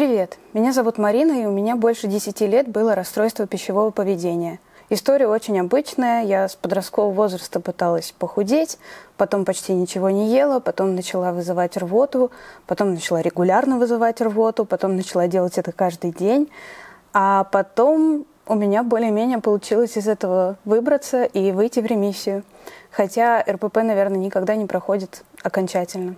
Привет, меня зовут Марина, и у меня больше 10 лет было расстройство пищевого поведения. История очень обычная. Я с подросткового возраста пыталась похудеть, потом почти ничего не ела, потом начала вызывать рвоту, потом начала регулярно вызывать рвоту, потом начала делать это каждый день. А потом у меня более-менее получилось из этого выбраться и выйти в ремиссию. Хотя РПП, наверное, никогда не проходит окончательно.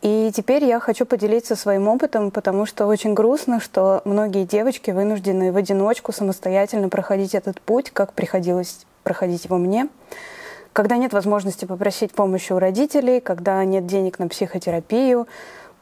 И теперь я хочу поделиться своим опытом, потому что очень грустно, что многие девочки вынуждены в одиночку самостоятельно проходить этот путь, как приходилось проходить его мне. Когда нет возможности попросить помощи у родителей, когда нет денег на психотерапию,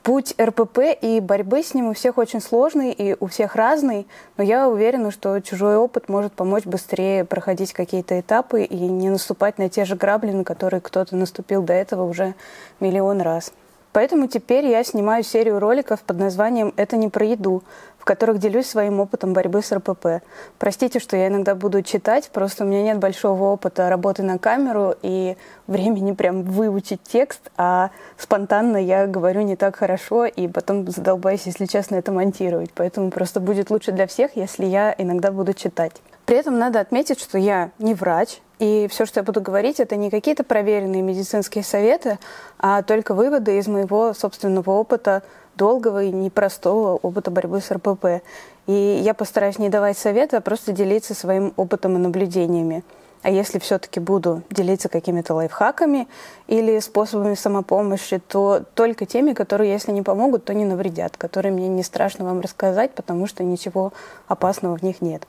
путь РПП и борьбы с ним у всех очень сложный и у всех разный, но я уверена, что чужой опыт может помочь быстрее проходить какие-то этапы и не наступать на те же грабли, на которые кто-то наступил до этого уже миллион раз. Поэтому теперь я снимаю серию роликов под названием «Это не про еду», в которых делюсь своим опытом борьбы с РПП. Простите, что я иногда буду читать, просто у меня нет большого опыта работы на камеру и времени прям выучить текст, а спонтанно я говорю не так хорошо и потом задолбаюсь, если честно, это монтировать. Поэтому просто будет лучше для всех, если я иногда буду читать. При этом надо отметить, что я не врач, и все, что я буду говорить, это не какие-то проверенные медицинские советы, а только выводы из моего собственного опыта, долгого и непростого опыта борьбы с РПП. И я постараюсь не давать советы, а просто делиться своим опытом и наблюдениями. А если все-таки буду делиться какими-то лайфхаками или способами самопомощи, то только теми, которые, если не помогут, то не навредят, которые мне не страшно вам рассказать, потому что ничего опасного в них нет.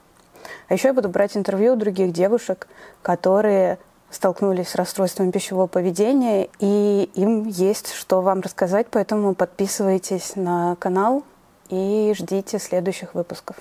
А еще я буду брать интервью у других девушек, которые столкнулись с расстройством пищевого поведения, и им есть что вам рассказать, поэтому подписывайтесь на канал и ждите следующих выпусков.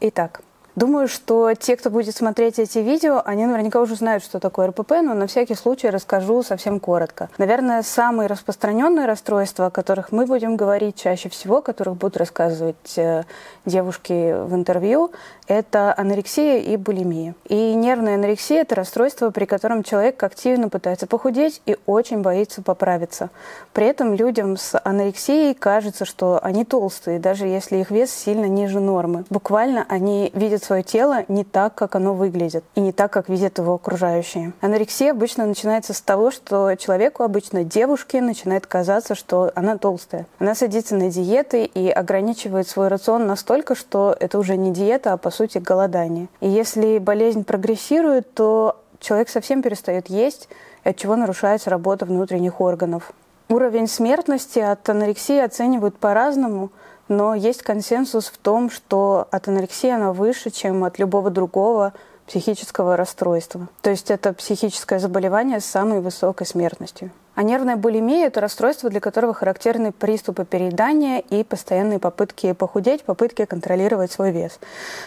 Итак, Думаю, что те, кто будет смотреть эти видео, они наверняка уже знают, что такое РПП, но на всякий случай расскажу совсем коротко. Наверное, самые распространенные расстройства, о которых мы будем говорить чаще всего, о которых будут рассказывать э, девушки в интервью, это анорексия и булимия. И нервная анорексия – это расстройство, при котором человек активно пытается похудеть и очень боится поправиться. При этом людям с анорексией кажется, что они толстые, даже если их вес сильно ниже нормы. Буквально они видят свое тело не так, как оно выглядит, и не так, как видят его окружающие. Анорексия обычно начинается с того, что человеку, обычно девушке, начинает казаться, что она толстая. Она садится на диеты и ограничивает свой рацион настолько, что это уже не диета, а по сути голодание. И если болезнь прогрессирует, то человек совсем перестает есть, от чего нарушается работа внутренних органов. Уровень смертности от анорексии оценивают по-разному – но есть консенсус в том, что от анорексии она выше, чем от любого другого психического расстройства. То есть это психическое заболевание с самой высокой смертностью. А нервная булимия – это расстройство, для которого характерны приступы переедания и постоянные попытки похудеть, попытки контролировать свой вес.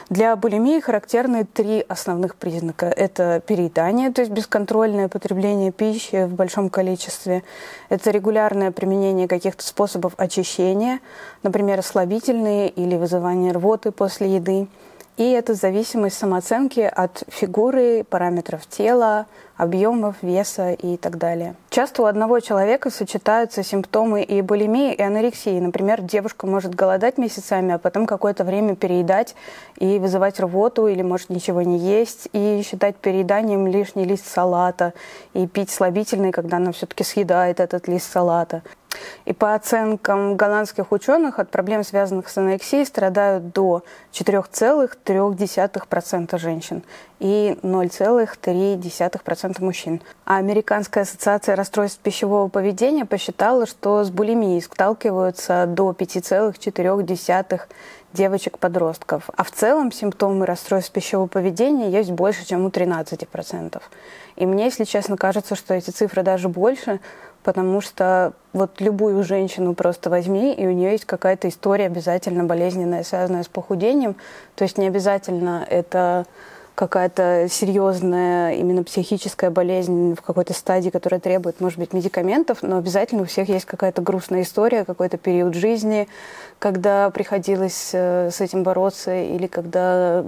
Для булимии характерны три основных признака. Это переедание, то есть бесконтрольное потребление пищи в большом количестве. Это регулярное применение каких-то способов очищения, например, слабительные или вызывание рвоты после еды. И это зависимость самооценки от фигуры, параметров тела, объемов, веса и так далее. Часто у одного человека сочетаются симптомы и булимии, и анорексии. Например, девушка может голодать месяцами, а потом какое-то время переедать и вызывать рвоту, или может ничего не есть, и считать перееданием лишний лист салата, и пить слабительный, когда она все-таки съедает этот лист салата. И по оценкам голландских ученых от проблем, связанных с анорексией, страдают до 4,3% женщин и 0,3% мужчин. А Американская ассоциация расстройств пищевого поведения посчитала, что с булимией сталкиваются до 5,4% девочек-подростков. А в целом симптомы расстройств пищевого поведения есть больше, чем у 13%. И мне, если честно, кажется, что эти цифры даже больше, потому что вот любую женщину просто возьми, и у нее есть какая-то история обязательно болезненная, связанная с похудением. То есть не обязательно это какая-то серьезная именно психическая болезнь в какой-то стадии, которая требует, может быть, медикаментов, но обязательно у всех есть какая-то грустная история, какой-то период жизни, когда приходилось э, с этим бороться, или когда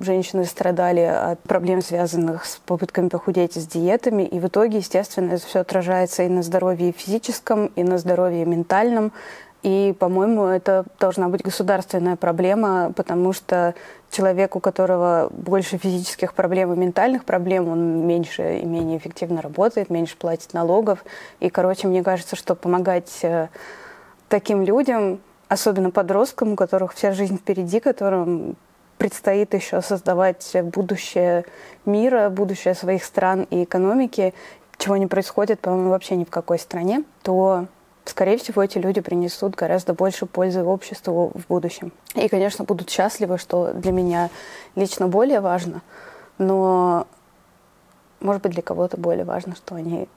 женщины страдали от проблем, связанных с попытками похудеть с диетами, и в итоге, естественно, это все отражается и на здоровье физическом, и на здоровье ментальном, И, по-моему, это должна быть государственная проблема, потому что человек, у которого больше физических проблем и ментальных проблем, он меньше и менее эффективно работает, меньше платит налогов. И, короче, мне кажется, что помогать э, таким людям, особенно подросткам, у которых вся жизнь впереди, которым предстоит еще создавать будущее мира, будущее своих стран и экономики, чего не происходит, по-моему, вообще ни в какой стране, то скорее всего, эти люди принесут гораздо больше пользы обществу в будущем. И, конечно, будут счастливы, что для меня лично более важно, но, может быть, для кого-то более важно, что они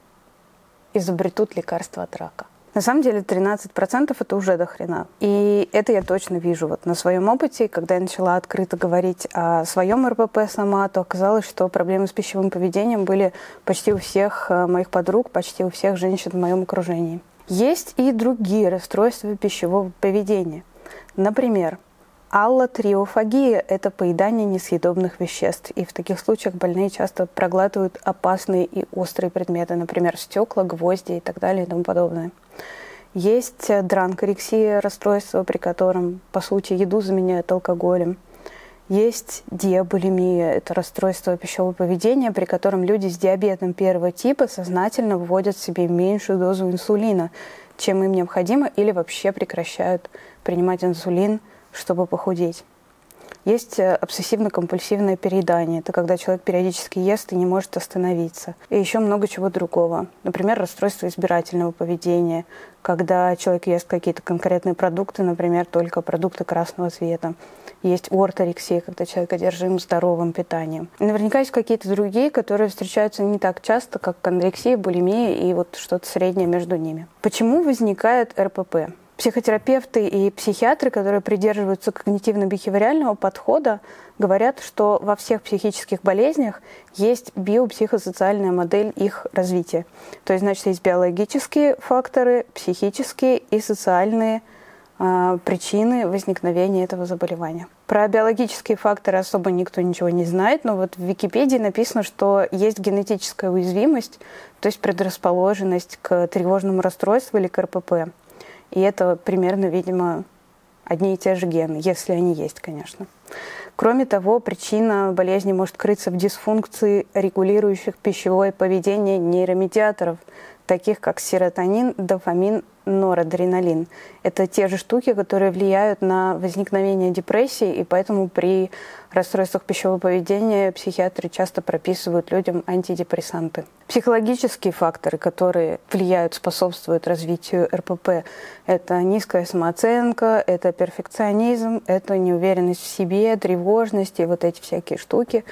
изобретут лекарство от рака. На самом деле 13% это уже до хрена. И это я точно вижу вот на своем опыте. Когда я начала открыто говорить о своем РПП сама, то оказалось, что проблемы с пищевым поведением были почти у всех э, моих подруг, почти у всех женщин в моем окружении. Есть и другие расстройства пищевого поведения. Например, аллотриофагия – это поедание несъедобных веществ. И в таких случаях больные часто проглатывают опасные и острые предметы, например, стекла, гвозди и так далее и тому подобное. Есть дранкорексия – расстройство, при котором, по сути, еду заменяют алкоголем. Есть диабулимия, это расстройство пищевого поведения, при котором люди с диабетом первого типа сознательно вводят себе меньшую дозу инсулина, чем им необходимо, или вообще прекращают принимать инсулин, чтобы похудеть. Есть э, обсессивно-компульсивное переедание. Это когда человек периодически ест и не может остановиться. И еще много чего другого. Например, расстройство избирательного поведения, когда человек ест какие-то конкретные продукты, например, только продукты красного цвета. Есть орторексия, когда человек одержим здоровым питанием. Наверняка есть какие-то другие, которые встречаются не так часто, как анорексия, булимия и вот что-то среднее между ними. Почему возникает РПП? Психотерапевты и психиатры, которые придерживаются когнитивно-бихевиорального подхода, говорят, что во всех психических болезнях есть биопсихосоциальная модель их развития. То есть, значит, есть биологические факторы, психические и социальные э, причины возникновения этого заболевания. Про биологические факторы особо никто ничего не знает, но вот в Википедии написано, что есть генетическая уязвимость, то есть предрасположенность к тревожному расстройству или к РПП. И это примерно, видимо, одни и те же гены, если они есть, конечно. Кроме того, причина болезни может крыться в дисфункции регулирующих пищевое поведение нейромедиаторов, таких как серотонин, дофамин, норадреналин. Это те же штуки, которые влияют на возникновение депрессии, и поэтому при расстройствах пищевого поведения психиатры часто прописывают людям антидепрессанты. Психологические факторы, которые влияют, способствуют развитию РПП, это низкая самооценка, это перфекционизм, это неуверенность в себе, тревожность и вот эти всякие штуки,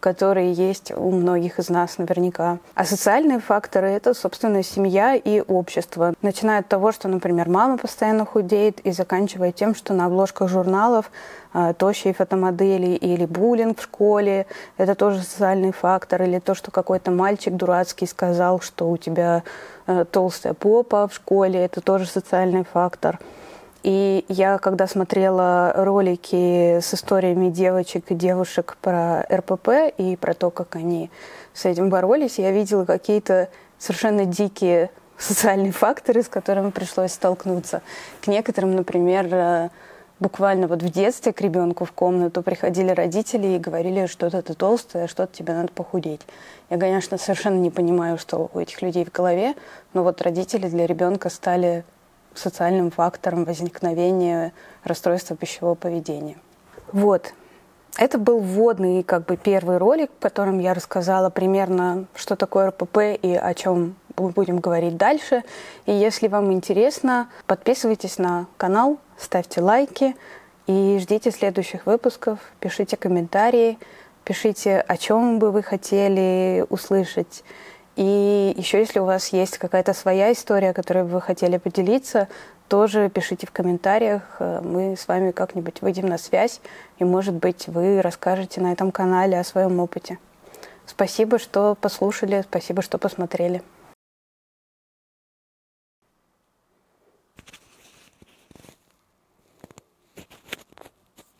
которые есть у многих из нас наверняка. А социальные факторы – это, собственно, семья и общество. Начиная от того, что, например, мама постоянно худеет, и заканчивая тем, что на обложках журналов э, тощие фотомодели или буллинг в школе – это тоже социальный фактор. Или то, что какой-то мальчик дурацкий сказал, что у тебя э, толстая попа в школе – это тоже социальный фактор. И я, когда смотрела ролики с историями девочек и девушек про РПП и про то, как они с этим боролись, я видела какие-то совершенно дикие социальные факторы, с которыми пришлось столкнуться. К некоторым, например, э, буквально вот в детстве к ребенку в комнату приходили родители и говорили, что-то ты толстая, что-то тебе надо похудеть. Я, конечно, совершенно не понимаю, что у этих людей в голове, но вот родители для ребенка стали социальным фактором возникновения расстройства пищевого поведения. Вот. Это был вводный как бы первый ролик, в котором я рассказала примерно, что такое РПП и о чем мы будем говорить дальше. И если вам интересно, подписывайтесь на канал, ставьте лайки и ждите следующих выпусков, пишите комментарии, пишите, о чем бы вы хотели услышать и еще, если у вас есть какая-то своя история, которой вы хотели поделиться, тоже пишите в комментариях. Мы с вами как-нибудь выйдем на связь, и, может быть, вы расскажете на этом канале о своем опыте. Спасибо, что послушали, спасибо, что посмотрели.